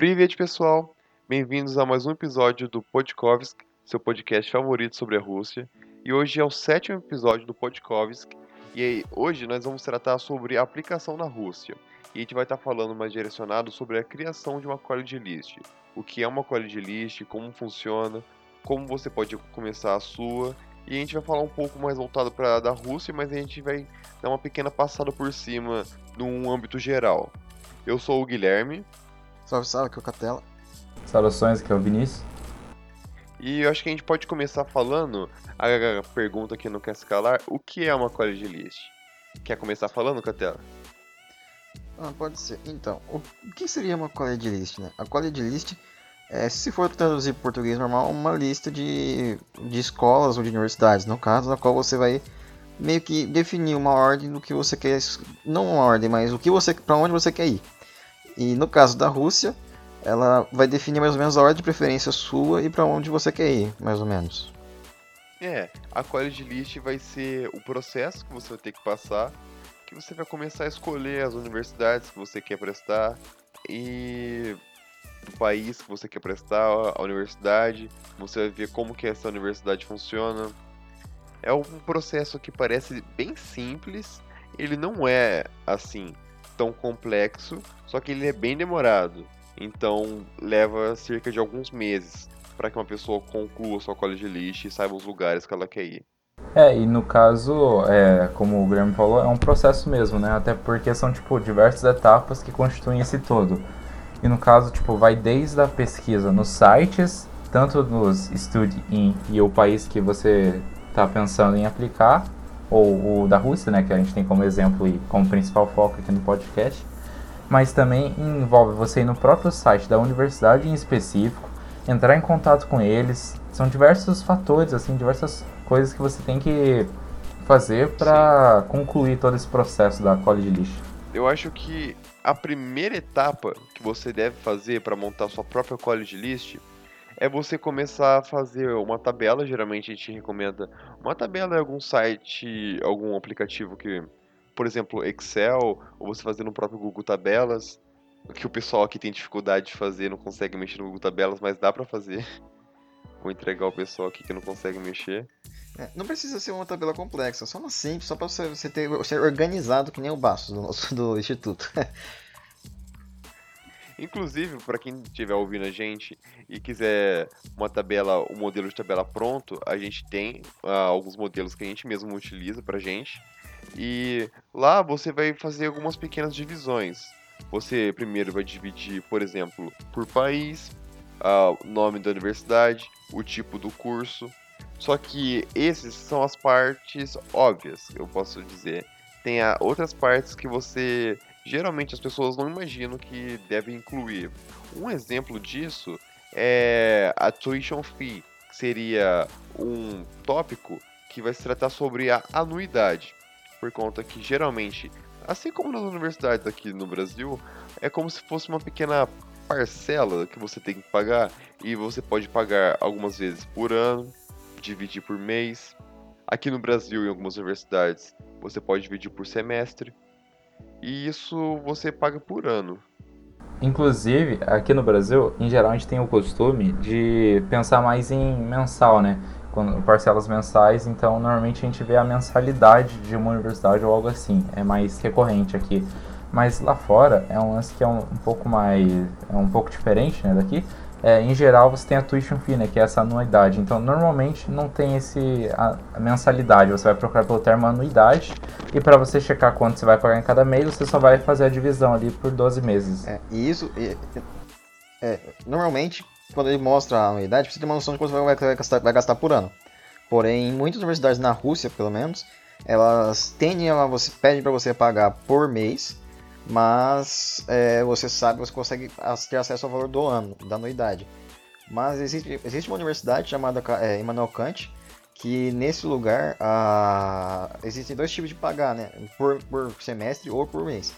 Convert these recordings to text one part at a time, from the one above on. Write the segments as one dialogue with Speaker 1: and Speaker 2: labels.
Speaker 1: Privet, pessoal! Bem-vindos a mais um episódio do Podkovsk, seu podcast favorito sobre a Rússia. E hoje é o sétimo episódio do Podkovsk. E aí, hoje nós vamos tratar sobre a aplicação na Rússia. E a gente vai estar falando mais direcionado sobre a criação de uma college list. O que é uma college list, como funciona, como você pode começar a sua. E a gente vai falar um pouco mais voltado para da Rússia, mas a gente vai dar uma pequena passada por cima num âmbito geral. Eu sou o Guilherme.
Speaker 2: Salve, salve, aqui é o Catela.
Speaker 3: Saudações, aqui é o Vinícius.
Speaker 1: E eu acho que a gente pode começar falando a pergunta que não quer se calar: o que é uma college list? Quer começar falando, Catela?
Speaker 2: Ah, pode ser. Então, o que seria uma college list, né? A college list é, se for traduzir para português normal, uma lista de, de escolas ou de universidades, no caso, na qual você vai meio que definir uma ordem do que você quer, não uma ordem, mas o que você, para onde você quer ir. E no caso da Rússia, ela vai definir mais ou menos a ordem de preferência sua e para onde você quer ir, mais ou menos.
Speaker 1: É, a college list vai ser o processo que você vai ter que passar, que você vai começar a escolher as universidades que você quer prestar e do país que você quer prestar a universidade, você vai ver como que essa universidade funciona. É um processo que parece bem simples, ele não é assim tão complexo, só que ele é bem demorado. Então leva cerca de alguns meses para que uma pessoa conclua sua college list e saiba os lugares que ela quer ir.
Speaker 3: É, e no caso, é, como o Guilherme falou, é um processo mesmo, né? Até porque são, tipo, diversas etapas que constituem esse todo. E no caso, tipo, vai desde a pesquisa nos sites, tanto nos Study-in e o país que você está pensando em aplicar, ou o da Rússia, né, que a gente tem como exemplo e como principal foco aqui no podcast, mas também envolve você ir no próprio site da universidade em específico, entrar em contato com eles. São diversos fatores, assim, diversas coisas que você tem que fazer para concluir todo esse processo da college list.
Speaker 1: Eu acho que a primeira etapa que você deve fazer para montar sua própria college list é você começar a fazer uma tabela. Geralmente a gente recomenda uma tabela em algum site, algum aplicativo que, por exemplo, Excel, ou você fazer no próprio Google Tabelas, que o pessoal aqui tem dificuldade de fazer, não consegue mexer no Google Tabelas, mas dá para fazer. Vou entregar o pessoal aqui que não consegue mexer.
Speaker 2: É, não precisa ser uma tabela complexa, só uma simples, só para você, você ter ser organizado que nem o Bastos do nosso do instituto.
Speaker 1: Inclusive, para quem estiver ouvindo a gente e quiser uma tabela, um modelo de tabela pronto, a gente tem uh, alguns modelos que a gente mesmo utiliza para gente. E lá você vai fazer algumas pequenas divisões. Você primeiro vai dividir, por exemplo, por país, uh, o nome da universidade, o tipo do curso. Só que esses são as partes óbvias, eu posso dizer. Tem a, outras partes que você geralmente as pessoas não imaginam que deve incluir. Um exemplo disso é a tuition fee, que seria um tópico que vai se tratar sobre a anuidade, por conta que geralmente, assim como nas universidades aqui no Brasil, é como se fosse uma pequena parcela que você tem que pagar e você pode pagar algumas vezes por ano, dividir por mês. Aqui no Brasil, em algumas universidades, você pode dividir por semestre e isso você paga por ano.
Speaker 3: Inclusive, aqui no Brasil, em geral, a gente tem o costume de pensar mais em mensal, né? Quando, parcelas mensais, então normalmente a gente vê a mensalidade de uma universidade ou algo assim. É mais recorrente aqui. Mas lá fora é um lance que é um, um pouco mais. é um pouco diferente né, daqui é, em geral você tem a tuition fee, né, que é essa anuidade. Então, normalmente não tem esse a, a mensalidade. Você vai procurar pelo termo anuidade e para você checar quanto você vai pagar em cada mês, você só vai fazer a divisão ali por 12 meses.
Speaker 2: É, e isso, é, é, normalmente, quando ele mostra a anuidade, você tem uma noção de quanto você vai, vai, gastar, vai gastar por ano. Porém, muitas universidades na Rússia, pelo menos, elas tendem a você pedem para você pagar por mês mas é, você sabe, você consegue ter acesso ao valor do ano, da anuidade. Mas existe, existe uma universidade chamada é, Immanuel Kant, que nesse lugar existem dois tipos de pagar, né? Por, por semestre ou por mês.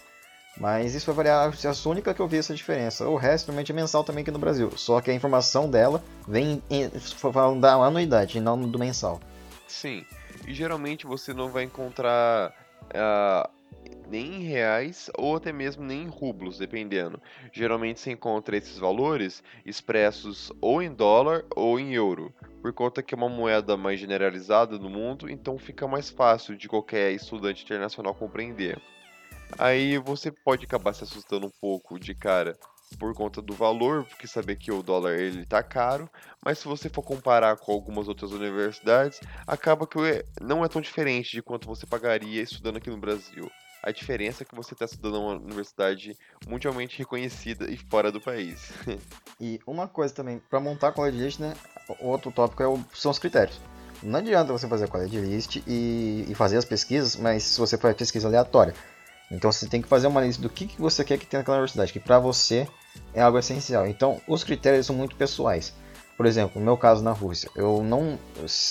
Speaker 2: Mas isso vai variar, é a única que eu vi essa diferença. O resto realmente é mensal também aqui no Brasil. Só que a informação dela vem em, falando da anuidade, não do mensal.
Speaker 1: Sim. E geralmente você não vai encontrar uh, nem em reais ou até mesmo nem em rublos, dependendo. Geralmente você encontra esses valores expressos ou em dólar ou em euro, por conta que é uma moeda mais generalizada no mundo, então fica mais fácil de qualquer estudante internacional compreender. Aí você pode acabar se assustando um pouco de cara por conta do valor, porque saber que o dólar ele tá caro, mas se você for comparar com algumas outras universidades, acaba que não é tão diferente de quanto você pagaria estudando aqui no Brasil. A diferença é que você está estudando uma universidade mundialmente reconhecida e fora do país.
Speaker 2: e uma coisa também, para montar a college list, né, outro tópico é o, são os critérios. Não adianta você fazer a college list e, e fazer as pesquisas, mas se você faz pesquisa aleatória. Então você tem que fazer uma lista do que, que você quer que tenha naquela universidade, que para você é algo essencial. Então os critérios são muito pessoais. Por exemplo, no meu caso na Rússia, eu não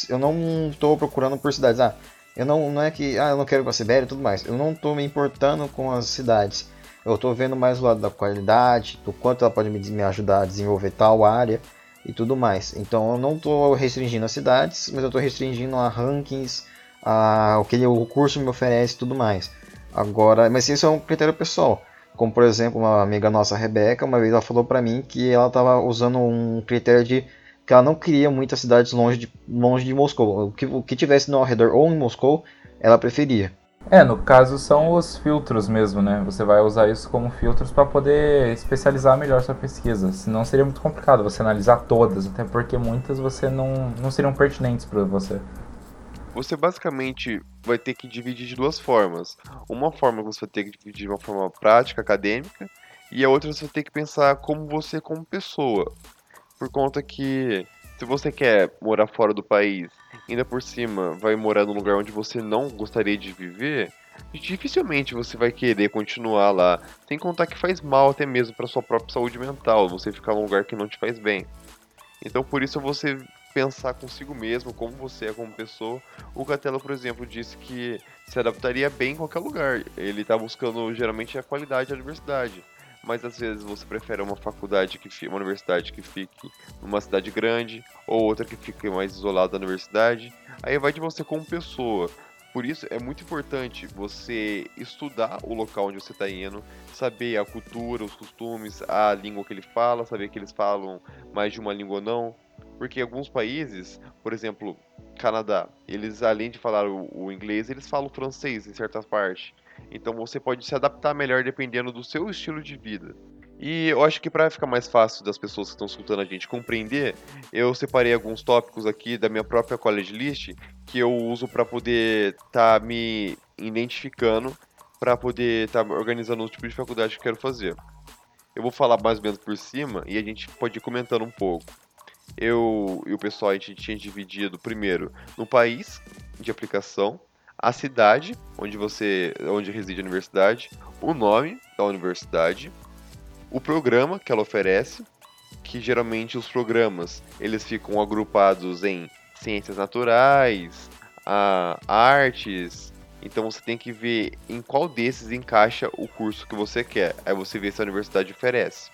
Speaker 2: eu não estou procurando por cidades. Ah, eu não, não é que ah, eu não quero ir para a Sibéria e tudo mais. Eu não estou me importando com as cidades. Eu estou vendo mais o lado da qualidade, do quanto ela pode me, me ajudar a desenvolver tal área e tudo mais. Então eu não estou restringindo as cidades, mas eu estou restringindo a rankings, a, o que o curso me oferece e tudo mais. Agora, mas isso é um critério pessoal. Como por exemplo, uma amiga nossa, Rebeca, uma vez ela falou para mim que ela estava usando um critério de que ela não queria muitas cidades longe de, longe de Moscou. O que, o que tivesse no ao redor ou em Moscou, ela preferia.
Speaker 3: É, no caso são os filtros mesmo, né? Você vai usar isso como filtros para poder especializar melhor sua pesquisa. Senão seria muito complicado você analisar todas, até porque muitas você não, não seriam pertinentes para você.
Speaker 1: Você basicamente vai ter que dividir de duas formas. Uma forma você vai ter que dividir de uma forma prática, acadêmica, e a outra você vai ter que pensar como você como pessoa por conta que se você quer morar fora do país, ainda por cima vai morar num lugar onde você não gostaria de viver, dificilmente você vai querer continuar lá. Sem contar que faz mal até mesmo para sua própria saúde mental, você ficar num lugar que não te faz bem. Então por isso você pensar consigo mesmo, como você é como pessoa. O Catelo, por exemplo, disse que se adaptaria bem em qualquer lugar. Ele está buscando geralmente a qualidade e a diversidade mas às vezes você prefere uma faculdade que fique, uma universidade que fique numa cidade grande ou outra que fique mais isolada da universidade. Aí vai de você como pessoa. Por isso é muito importante você estudar o local onde você está indo, saber a cultura, os costumes, a língua que ele fala, saber que eles falam mais de uma língua ou não. Porque alguns países, por exemplo, Canadá, eles além de falar o, o inglês, eles falam francês em certas partes. Então você pode se adaptar melhor dependendo do seu estilo de vida. E eu acho que para ficar mais fácil das pessoas que estão escutando a gente compreender, eu separei alguns tópicos aqui da minha própria college list que eu uso para poder estar tá me identificando, para poder estar tá organizando o tipo de faculdade que eu quero fazer. Eu vou falar mais ou menos por cima e a gente pode ir comentando um pouco. Eu e o pessoal a gente tinha dividido primeiro no país de aplicação, a cidade onde você onde reside a universidade, o nome da universidade, o programa que ela oferece, que geralmente os programas eles ficam agrupados em ciências naturais, a, artes. Então você tem que ver em qual desses encaixa o curso que você quer. Aí você vê se a universidade oferece.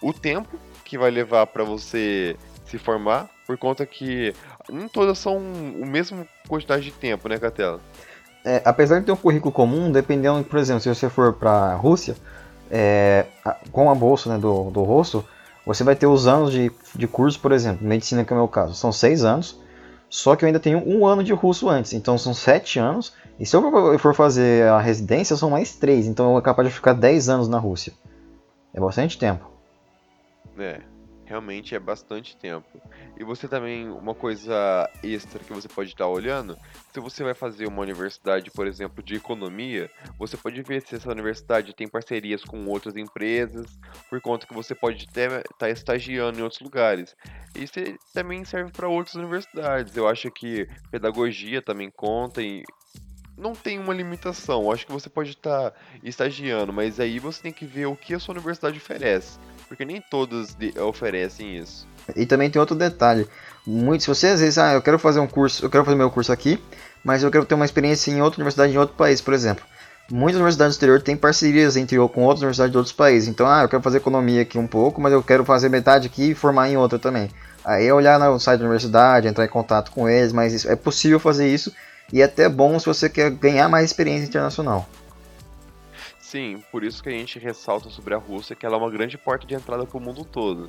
Speaker 1: O tempo que vai levar para você se formar, por conta que nem todas são o mesmo quantidade de tempo, né, Catela?
Speaker 2: É, apesar de ter um currículo comum, dependendo, por exemplo, se você for para a Rússia, é, com a bolsa né, do, do rosto, você vai ter os anos de, de curso, por exemplo, medicina que é o meu caso, são seis anos, só que eu ainda tenho um ano de russo antes, então são sete anos, e se eu for fazer a residência, são mais três, então eu é capaz de ficar dez anos na Rússia. É bastante tempo.
Speaker 1: É realmente é bastante tempo. E você também, uma coisa extra que você pode estar olhando, se você vai fazer uma universidade, por exemplo, de economia, você pode ver se essa universidade tem parcerias com outras empresas, por conta que você pode até estar tá estagiando em outros lugares. Isso também serve para outras universidades. Eu acho que pedagogia também conta e não tem uma limitação. Eu acho que você pode estar estagiando, mas aí você tem que ver o que a sua universidade oferece porque nem todos oferecem isso.
Speaker 2: E também tem outro detalhe. Muito, se você às vezes, ah, eu quero fazer um curso, eu quero fazer meu curso aqui, mas eu quero ter uma experiência em outra universidade, em outro país, por exemplo. muitas universidades do exterior têm parcerias entre com outras universidades de outros países. Então, ah, eu quero fazer economia aqui um pouco, mas eu quero fazer metade aqui e formar em outra também. Aí é olhar no site da universidade, entrar em contato com eles, mas isso, é possível fazer isso e é até bom se você quer ganhar mais experiência internacional.
Speaker 1: Sim, por isso que a gente ressalta sobre a Rússia que ela é uma grande porta de entrada para o mundo todo,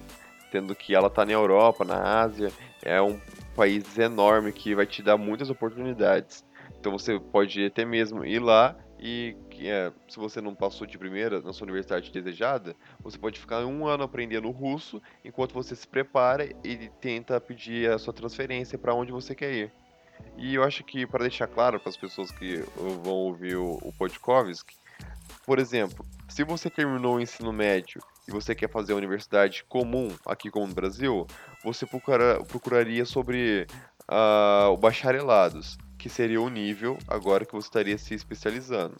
Speaker 1: tendo que ela está na Europa, na Ásia, é um país enorme que vai te dar muitas oportunidades. Então você pode até mesmo ir lá e é, se você não passou de primeira na sua universidade desejada, você pode ficar um ano aprendendo russo enquanto você se prepara e tenta pedir a sua transferência para onde você quer ir. E eu acho que para deixar claro para as pessoas que vão ouvir o, o Podkovsky, por exemplo, se você terminou o ensino médio e você quer fazer a universidade comum aqui como no Brasil, você procura, procuraria sobre uh, o bacharelados que seria o nível agora que você estaria se especializando.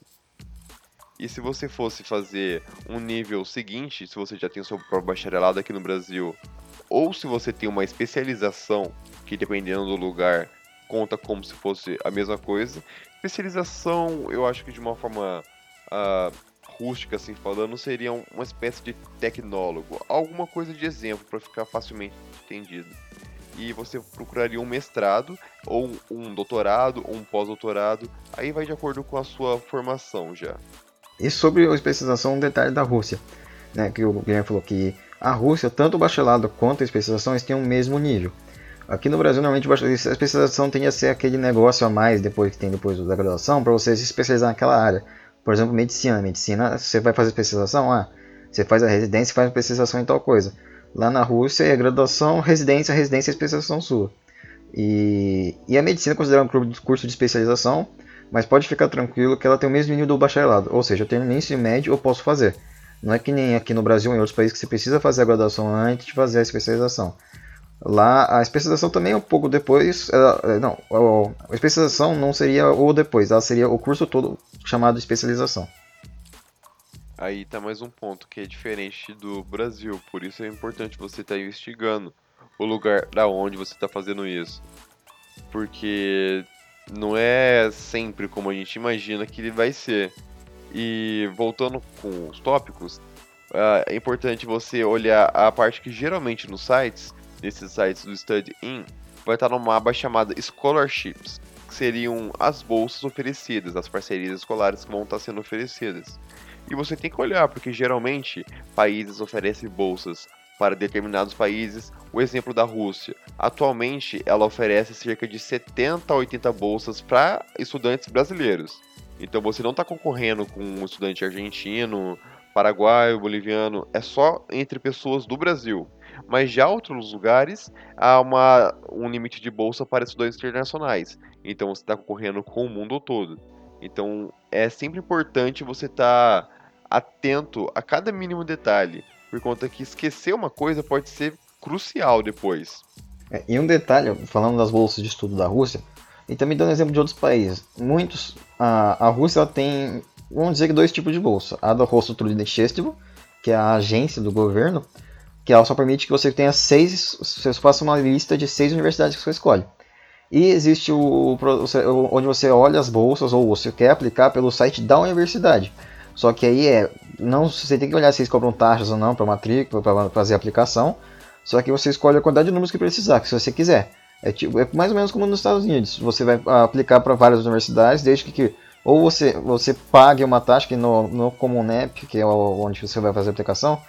Speaker 1: E se você fosse fazer um nível seguinte, se você já tem o seu próprio bacharelado aqui no Brasil, ou se você tem uma especialização, que dependendo do lugar conta como se fosse a mesma coisa. Especialização, eu acho que de uma forma uh, rústica, assim falando, seria uma espécie de tecnólogo, alguma coisa de exemplo para ficar facilmente entendido e você procuraria um mestrado, ou um doutorado, ou um pós-doutorado, aí vai de acordo com a sua formação já.
Speaker 2: E sobre a especialização, um detalhe da Rússia, né, que o Guilherme falou que a Rússia, tanto o bacharelado quanto a especialização, eles têm o mesmo nível. Aqui no Brasil, normalmente a especialização tende a ser aquele negócio a mais depois que tem depois da graduação para você se especializar naquela área. Por exemplo, medicina. Medicina, você vai fazer especialização? Ah, você faz a residência e faz a especialização em tal coisa. Lá na Rússia é graduação, residência, residência e especialização sua. E, e a medicina é considerada um curso de especialização, mas pode ficar tranquilo que ela tem o mesmo nível do bacharelado. Ou seja, eu tenho ensino médio, eu posso fazer. Não é que nem aqui no Brasil ou em outros países que você precisa fazer a graduação antes de fazer a especialização. Lá a especialização também é um pouco depois. Ela, é, não, a especialização não seria o depois, ela seria o curso todo chamado especialização.
Speaker 1: Aí tá mais um ponto que é diferente do Brasil, por isso é importante você estar tá investigando o lugar da onde você está fazendo isso. Porque não é sempre como a gente imagina que ele vai ser. E voltando com os tópicos, uh, é importante você olhar a parte que geralmente nos sites, nesses sites do Study In, vai estar numa aba chamada Scholarships, que seriam as bolsas oferecidas, as parcerias escolares que vão estar sendo oferecidas. E você tem que olhar, porque geralmente países oferecem bolsas para determinados países. O exemplo da Rússia. Atualmente, ela oferece cerca de 70 a 80 bolsas para estudantes brasileiros. Então você não está concorrendo com um estudante argentino, paraguaio, boliviano, é só entre pessoas do Brasil. Mas já outros lugares há uma, um limite de bolsa para estudantes internacionais. Então você está concorrendo com o mundo todo. Então é sempre importante você estar tá atento a cada mínimo detalhe, por conta que esquecer uma coisa pode ser crucial depois.
Speaker 2: É, e um detalhe, falando das bolsas de estudo da Rússia, e também dando exemplo de outros países, muitos, a, a Rússia tem, vamos dizer que dois tipos de bolsa, a da Rostotrudnichestvo, que é a agência do governo, que ela só permite que você tenha seis, você faça uma lista de seis universidades que você escolhe. E existe o, onde você olha as bolsas ou você quer aplicar pelo site da universidade. Só que aí é. Não, você tem que olhar se eles cobram taxas ou não para matrícula, para fazer a aplicação. Só que você escolhe a quantidade de números que precisar, que se você quiser. É, tipo, é mais ou menos como nos Estados Unidos. Você vai aplicar para várias universidades, desde que, que, ou você, você pague uma taxa, que no, no que é onde você vai fazer a aplicação,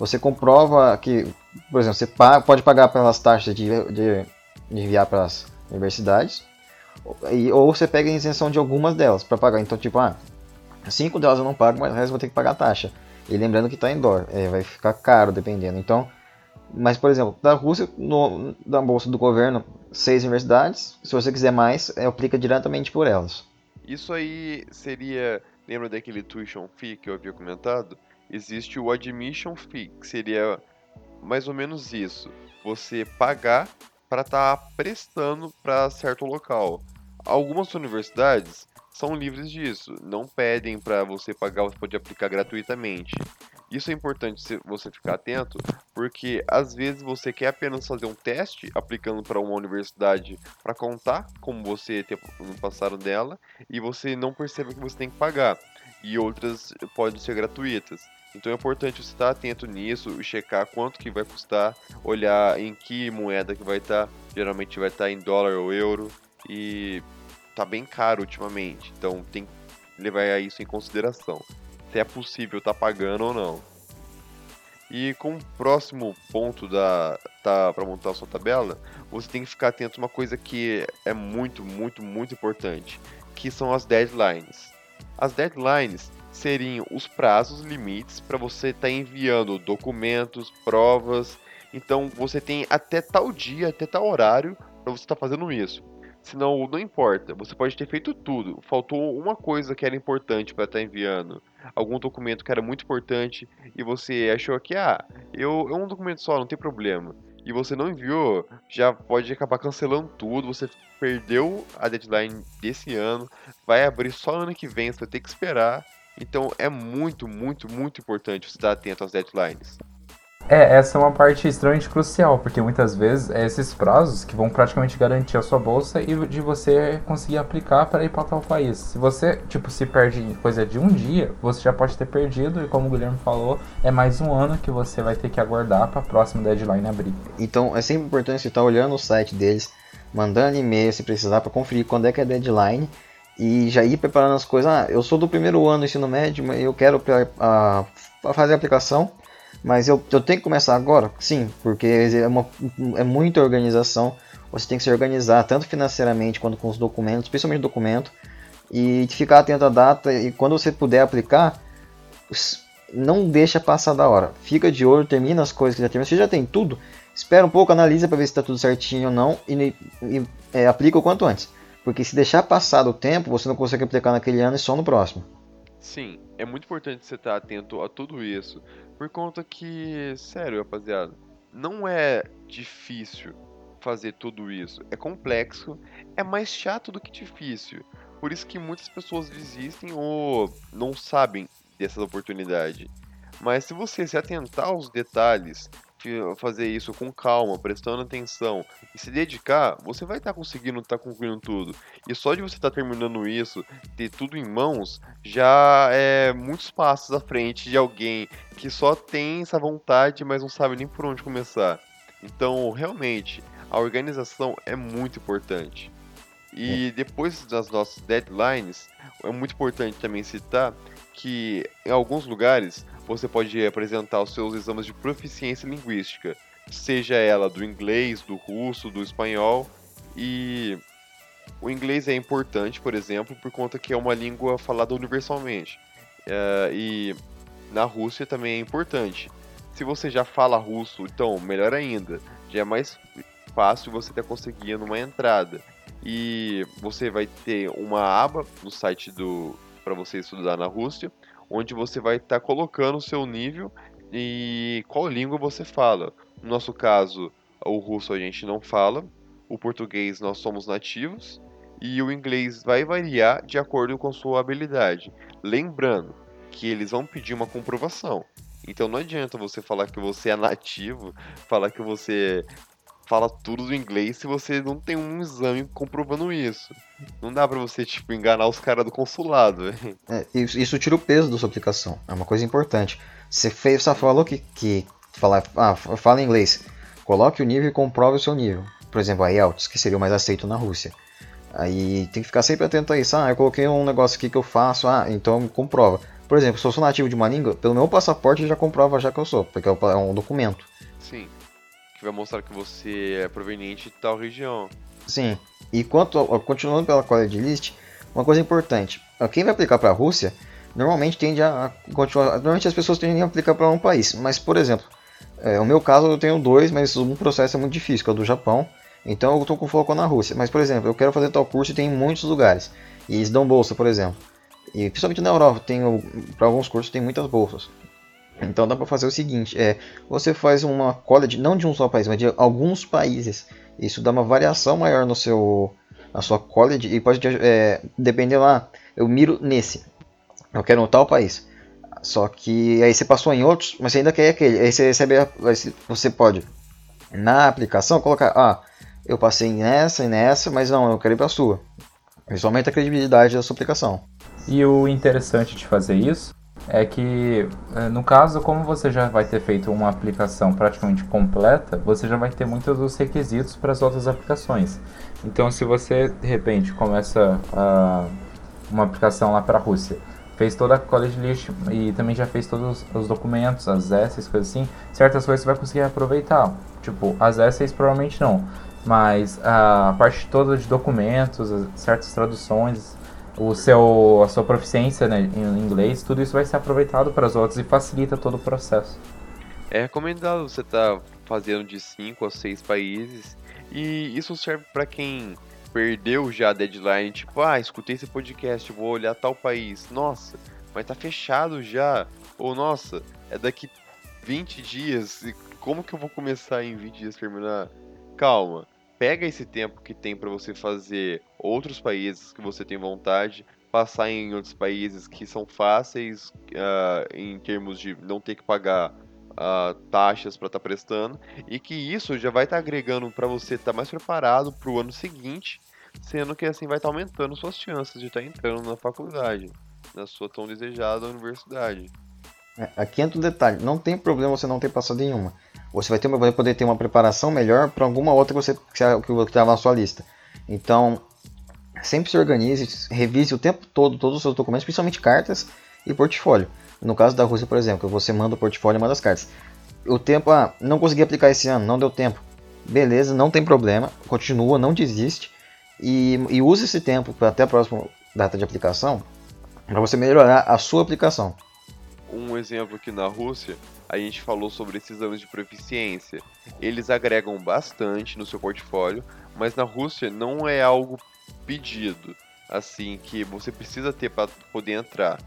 Speaker 2: você comprova que, por exemplo, você pode pagar pelas taxas de, de, de enviar para as universidades, e, ou você pega a isenção de algumas delas para pagar. Então, tipo, ah, Cinco delas eu não pago, mas o resto eu vou ter que pagar taxa. E lembrando que está em dólar, é, vai ficar caro dependendo. Então, mas por exemplo, da Rússia, no, da bolsa do governo, seis universidades. Se você quiser mais, é, aplica diretamente por elas.
Speaker 1: Isso aí seria, lembra daquele tuition fee que eu havia comentado? Existe o admission fee, que seria mais ou menos isso. Você pagar para estar tá prestando para certo local. Algumas universidades são livres disso, não pedem para você pagar, você pode aplicar gratuitamente. Isso é importante você ficar atento, porque às vezes você quer apenas fazer um teste aplicando para uma universidade para contar como você ter passado dela e você não percebe que você tem que pagar. e outras podem ser gratuitas. Então é importante você estar atento nisso, checar quanto que vai custar, olhar em que moeda que vai estar, geralmente vai estar em dólar ou euro e tá bem caro ultimamente. Então tem que levar isso em consideração. Se é possível estar tá pagando ou não. E como próximo ponto da tá para montar a sua tabela, você tem que ficar atento a uma coisa que é muito, muito, muito importante, que são as deadlines. As deadlines seriam os prazos limites para você estar tá enviando documentos, provas. Então você tem até tal dia, até tal horário para você estar tá fazendo isso. Senão não importa, você pode ter feito tudo. Faltou uma coisa que era importante para estar tá enviando, algum documento que era muito importante e você achou que ah, eu é um documento só, não tem problema. E você não enviou, já pode acabar cancelando tudo, você perdeu a deadline desse ano, vai abrir só ano que vem, você vai ter que esperar então é muito, muito, muito importante você estar atento às deadlines.
Speaker 3: É, essa é uma parte extremamente crucial, porque muitas vezes é esses prazos que vão praticamente garantir a sua bolsa e de você conseguir aplicar para ir para tal país. Se você, tipo, se perde coisa de um dia, você já pode ter perdido e como o Guilherme falou, é mais um ano que você vai ter que aguardar para a próxima deadline abrir.
Speaker 2: Então é sempre importante você estar olhando o site deles, mandando e-mail se precisar para conferir quando é que é a deadline e já ir preparando as coisas. Ah, eu sou do primeiro ano do ensino médio, mas eu quero a, fazer a aplicação, mas eu, eu tenho que começar agora? Sim, porque é, uma, é muita organização. Você tem que se organizar tanto financeiramente quanto com os documentos, principalmente documento, e ficar atento à data. E quando você puder aplicar, não deixa passar da hora. Fica de olho, termina as coisas que já tem. Você já tem tudo, espera um pouco, analisa para ver se está tudo certinho ou não e, e é, aplica o quanto antes. Porque se deixar passar o tempo, você não consegue aplicar naquele ano e só no próximo.
Speaker 1: Sim, é muito importante você estar atento a tudo isso. Por conta que, sério, rapaziada, não é difícil fazer tudo isso. É complexo, é mais chato do que difícil. Por isso que muitas pessoas desistem ou não sabem dessa oportunidade. Mas se você se atentar aos detalhes, fazer isso com calma, prestando atenção e se dedicar, você vai estar tá conseguindo estar tá concluindo tudo. E só de você estar tá terminando isso, ter tudo em mãos, já é muitos passos à frente de alguém que só tem essa vontade, mas não sabe nem por onde começar. Então, realmente, a organização é muito importante. E é. depois das nossas deadlines, é muito importante também citar que em alguns lugares você pode apresentar os seus exames de proficiência linguística, seja ela do inglês, do russo, do espanhol. E o inglês é importante, por exemplo, por conta que é uma língua falada universalmente. Uh, e na Rússia também é importante. Se você já fala russo, então melhor ainda, já é mais fácil você estar conseguindo uma entrada. E você vai ter uma aba no site do para você estudar na Rússia, onde você vai estar tá colocando o seu nível e qual língua você fala. No nosso caso, o russo a gente não fala, o português nós somos nativos e o inglês vai variar de acordo com sua habilidade. Lembrando que eles vão pedir uma comprovação. Então não adianta você falar que você é nativo, falar que você fala tudo do inglês se você não tem um exame comprovando isso. Não dá pra você, tipo, enganar os caras do consulado,
Speaker 2: É, isso, tira o peso da sua aplicação. É uma coisa importante. Você fez, só falou que, que falar, ah, fala inglês. Coloque o nível e comprove o seu nível. Por exemplo, a IELTS, que seria o mais aceito na Rússia. Aí tem que ficar sempre atento a isso. Ah, eu coloquei um negócio aqui que eu faço, ah, então comprova. Por exemplo, se eu sou nativo de uma língua, pelo meu passaporte já comprova já que eu sou, porque é um documento.
Speaker 1: Sim que vai mostrar que você é proveniente de tal região.
Speaker 2: Sim. E quanto continuando pela quality list, uma coisa importante, quem vai aplicar para a Rússia normalmente tende a continuar, normalmente as pessoas tendem a aplicar para um país, mas por exemplo, é, o meu caso eu tenho dois, mas um processo é muito difícil, que é o do Japão. Então eu estou com foco na Rússia. Mas, por exemplo, eu quero fazer tal curso e tem em muitos lugares. E eles dão bolsa, por exemplo. E principalmente na Europa, para alguns cursos tem muitas bolsas. Então dá para fazer o seguinte, é, você faz uma college não de um só país, mas de alguns países. Isso dá uma variação maior no seu na sua college e pode é, depender lá. Eu miro nesse, eu quero um tal país. Só que aí você passou em outros, mas você ainda quer aquele. Aí você recebe, você pode na aplicação colocar, ah, eu passei nessa e nessa, mas não, eu quero ir para sua. Isso aumenta a credibilidade da sua aplicação.
Speaker 3: E o interessante de fazer isso é que, eh, no caso, como você já vai ter feito uma aplicação praticamente completa, você já vai ter muitos dos requisitos para as outras aplicações. Então, se você de repente começa uma aplicação lá para a Rússia, fez toda a college list e também já fez todos os documentos, as essays, coisas assim, certas coisas você vai conseguir aproveitar. Tipo, as essays provavelmente não, mas a parte toda de documentos, certas traduções, o seu, a sua proficiência né, em inglês, tudo isso vai ser aproveitado para os outros e facilita todo o processo.
Speaker 1: É recomendado você estar tá fazendo de 5 a 6 países e isso serve para quem perdeu já a deadline, tipo, ah, escutei esse podcast, vou olhar tal país. Nossa, mas tá fechado já. Ou nossa, é daqui 20 dias. Como que eu vou começar em 20 dias terminar? Calma pega esse tempo que tem para você fazer outros países que você tem vontade, passar em outros países que são fáceis uh, em termos de não ter que pagar uh, taxas para estar tá prestando e que isso já vai estar tá agregando para você estar tá mais preparado para o ano seguinte, sendo que assim vai estar tá aumentando suas chances de estar tá entrando na faculdade, na sua tão desejada universidade.
Speaker 2: É, aqui entra um detalhe, não tem problema você não ter passado em uma você vai, ter, vai poder ter uma preparação melhor para alguma outra que você que estava na sua lista. Então, sempre se organize, revise o tempo todo todos os seus documentos, principalmente cartas e portfólio. No caso da Rússia, por exemplo, você manda o portfólio e manda as cartas. O tempo, ah, não consegui aplicar esse ano, não deu tempo. Beleza, não tem problema, continua, não desiste e, e use esse tempo até a próxima data de aplicação para você melhorar a sua aplicação.
Speaker 1: Um exemplo aqui na Rússia, a gente falou sobre esses exames de proficiência. Eles agregam bastante no seu portfólio, mas na Rússia não é algo pedido, assim, que você precisa ter para poder entrar.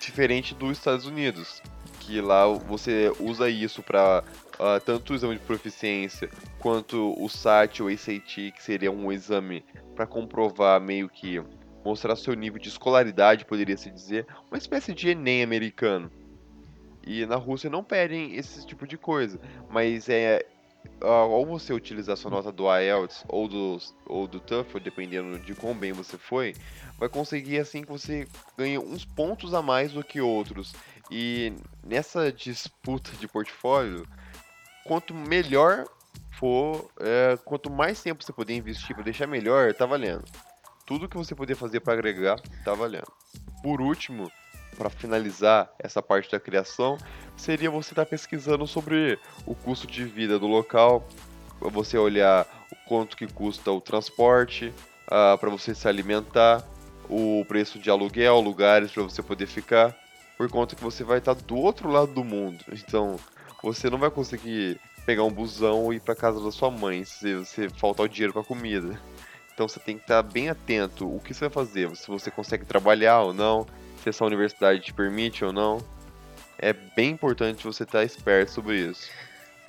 Speaker 1: Diferente dos Estados Unidos, que lá você usa isso para uh, ah, tanto o exame de proficiência quanto o SAT ou ACT, que seria um exame para comprovar meio que mostrar seu nível de escolaridade, poderia se dizer, uma espécie de ENEM americano. E na Rússia não pedem esse tipo de coisa. Mas é. Ou você utilizar sua nota do IELTS ou do, ou do TOEFL, dependendo de quão bem você foi, vai conseguir assim que você ganhe uns pontos a mais do que outros. E nessa disputa de portfólio, quanto melhor for, é, quanto mais tempo você puder investir para deixar melhor, tá valendo. Tudo que você puder fazer para agregar, tá valendo. Por último, para finalizar essa parte da criação, seria você estar tá pesquisando sobre o custo de vida do local, você olhar o quanto que custa o transporte, uh, ah, para você se alimentar, o preço de aluguel, lugares para você poder ficar, por conta que você vai estar tá do outro lado do mundo. Então, você não vai conseguir pegar um busão e ir para casa da sua mãe se você faltar o dinheiro para comida. Então você tem que estar bem atento o que você vai fazer, se você consegue trabalhar ou não, se essa universidade te permite ou não. É bem importante você estar esperto sobre isso.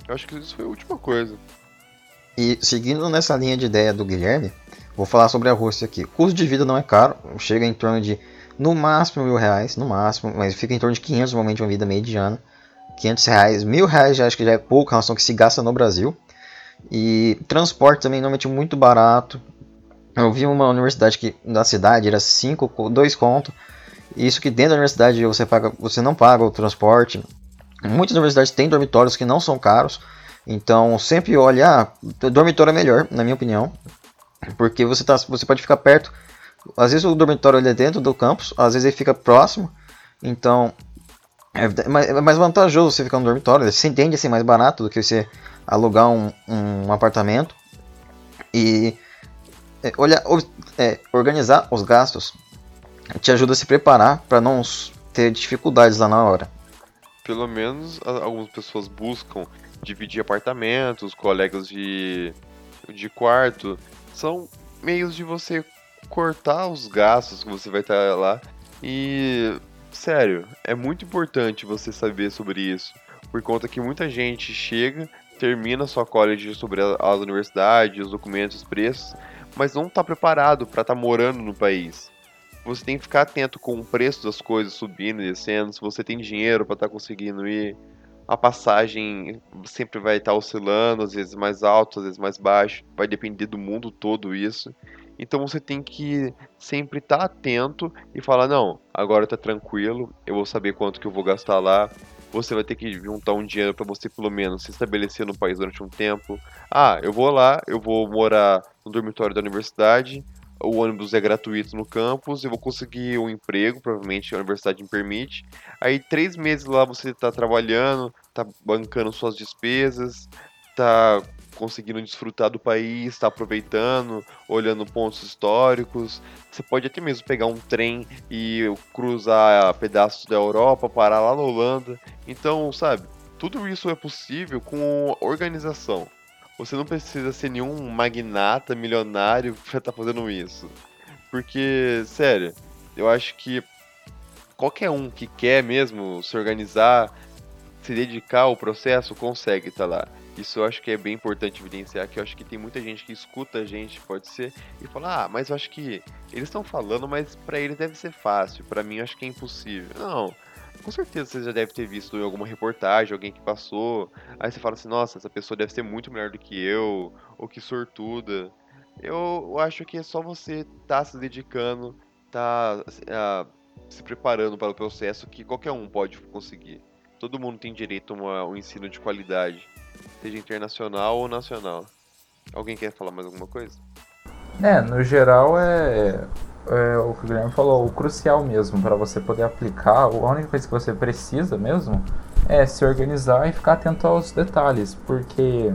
Speaker 1: Eu acho que isso foi a última coisa.
Speaker 2: E seguindo nessa linha de ideia do Guilherme, vou falar sobre a Rússia aqui. O custo de vida não é caro, chega em torno de no máximo mil reais, no máximo, mas fica em torno de 500 normalmente uma vida mediana. 500 reais, mil reais já acho que já é pouco em relação ao que se gasta no Brasil. E transporte também normalmente muito barato. Eu vi uma universidade que na cidade era 5, 2 conto. Isso que dentro da universidade você, paga, você não paga o transporte. Muitas universidades têm dormitórios que não são caros. Então sempre olhe, ah, dormitório é melhor, na minha opinião. Porque você, tá, você pode ficar perto. Às vezes o dormitório ele é dentro do campus, às vezes ele fica próximo. Então é mais, é mais vantajoso você ficar no dormitório. Você entende assim mais barato do que você alugar um, um apartamento. E é, olhar, é, organizar os gastos te ajuda a se preparar para não ter dificuldades lá na hora.
Speaker 1: Pelo menos algumas pessoas buscam dividir apartamentos, colegas de, de quarto. São meios de você cortar os gastos que você vai estar lá. E, sério, é muito importante você saber sobre isso. Por conta que muita gente chega, termina sua college sobre as universidades, os documentos, os preços, mas não está preparado para estar tá morando no país você tem que ficar atento com o preço das coisas subindo e descendo, se você tem dinheiro para estar tá conseguindo ir. A passagem sempre vai estar tá oscilando, às vezes mais alto, às vezes mais baixo, vai depender do mundo todo isso. Então você tem que sempre estar atento e falar, não, agora tá tranquilo, eu vou saber quanto que eu vou gastar lá. Você vai ter que juntar um dinheiro para você pelo menos se estabelecer no país durante um tempo. Ah, eu vou lá, eu vou morar no dormitório da universidade, o ônibus é gratuito no campus, eu vou conseguir um emprego, provavelmente a universidade me permite. Aí três meses lá você está trabalhando, está bancando suas despesas, está conseguindo desfrutar do país, está aproveitando, olhando pontos históricos. Você pode até mesmo pegar um trem e cruzar pedaços da Europa, parar lá na Holanda. Então, sabe, tudo isso é possível com organização. Você não precisa ser nenhum magnata milionário pra estar tá fazendo isso. Porque, sério, eu acho que qualquer um que quer mesmo se organizar, se dedicar ao processo, consegue estar tá lá. Isso eu acho que é bem importante evidenciar, que eu acho que tem muita gente que escuta a gente, pode ser, e fala, ah, mas eu acho que eles estão falando, mas para eles deve ser fácil, para mim eu acho que é impossível. Não, com certeza você já deve ter visto em alguma reportagem, alguém que passou. Aí você fala assim, nossa, essa pessoa deve ser muito melhor do que eu, ou que sortuda. Eu, acho que é só você estar tá se dedicando, tá uh, se preparando para o processo que qualquer um pode conseguir. Todo mundo tem direito a um ensino de qualidade, seja internacional ou nacional. Alguém quer falar mais alguma coisa?
Speaker 3: É, no geral é é, o que o Guilherme falou, o crucial mesmo para você poder aplicar, a única coisa que você precisa mesmo é se organizar e ficar atento aos detalhes, porque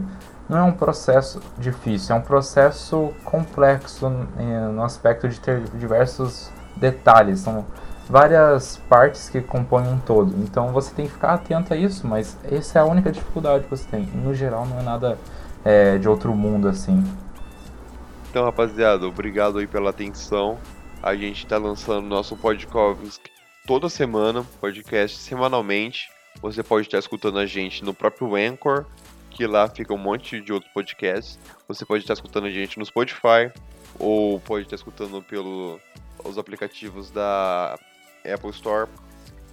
Speaker 3: não é um processo difícil, é um processo complexo no aspecto de ter diversos detalhes, são várias partes que compõem um todo. Então você tem que ficar atento a isso, mas essa é a única dificuldade que você tem. No geral, não é nada é, de outro mundo assim.
Speaker 1: Então, rapaziada, obrigado aí pela atenção. A gente está lançando nosso podcast toda semana, podcast semanalmente. Você pode estar escutando a gente no próprio Anchor, que lá fica um monte de outros podcasts. Você pode estar escutando a gente no Spotify, ou pode estar escutando pelos aplicativos da Apple Store.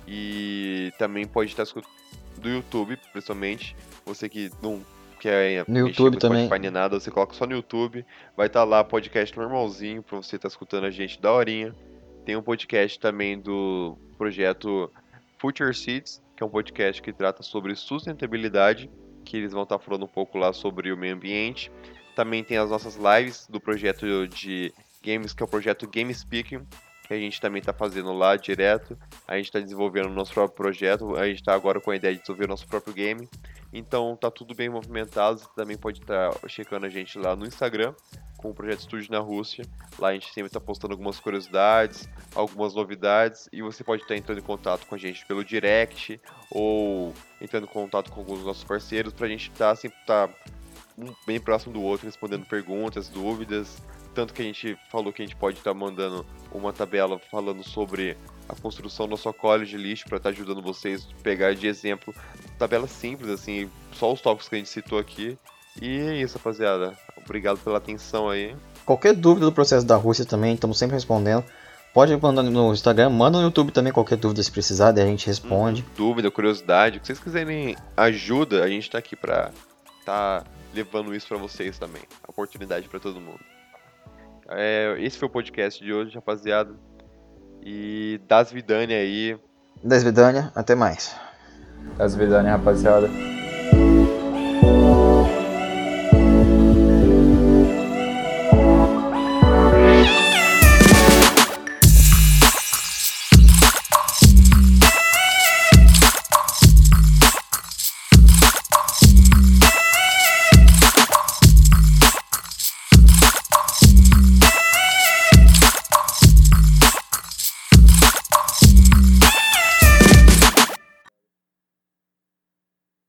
Speaker 1: E também pode estar escutando do YouTube, principalmente. Você que não que é
Speaker 2: no YouTube também.
Speaker 1: Spotify nada, você coloca só no YouTube, vai estar tá lá podcast normalzinho para você estar tá escutando a gente da horinha. Tem um podcast também do projeto Future Seeds, que é um podcast que trata sobre sustentabilidade, que eles vão estar tá falando um pouco lá sobre o meio ambiente. Também tem as nossas lives do projeto de games, que é o projeto Game Speaking, que a gente também está fazendo lá direto. A gente está desenvolvendo o nosso próprio projeto, a gente está agora com a ideia de desenvolver o nosso próprio game. Então tá tudo bem movimentado. Você também pode estar tá checando a gente lá no Instagram com o projeto Estúdio na Rússia. Lá a gente sempre está postando algumas curiosidades, algumas novidades e você pode estar tá entrando em contato com a gente pelo direct ou entrando em contato com alguns dos nossos parceiros para a gente estar tá, sempre tá um bem próximo do outro, respondendo perguntas, dúvidas. Tanto que a gente falou que a gente pode estar tá mandando uma tabela falando sobre a construção da sua colhe de lixo para estar tá ajudando vocês a pegar de exemplo tabela simples, assim, só os tópicos que a gente citou aqui. E é isso, rapaziada. Obrigado pela atenção aí.
Speaker 2: Qualquer dúvida do processo da Rússia também, estamos sempre respondendo. Pode mandar no Instagram, manda no YouTube também qualquer dúvida se precisar, daí a gente responde.
Speaker 1: Hum, dúvida, curiosidade, o que vocês quiserem ajuda, a gente tá aqui pra tá levando isso para vocês também. Oportunidade para todo mundo. É, esse foi o podcast de hoje, rapaziada. E das Vidânia aí.
Speaker 2: Das Vidânia, até mais.
Speaker 3: Das Vidânia, rapaziada.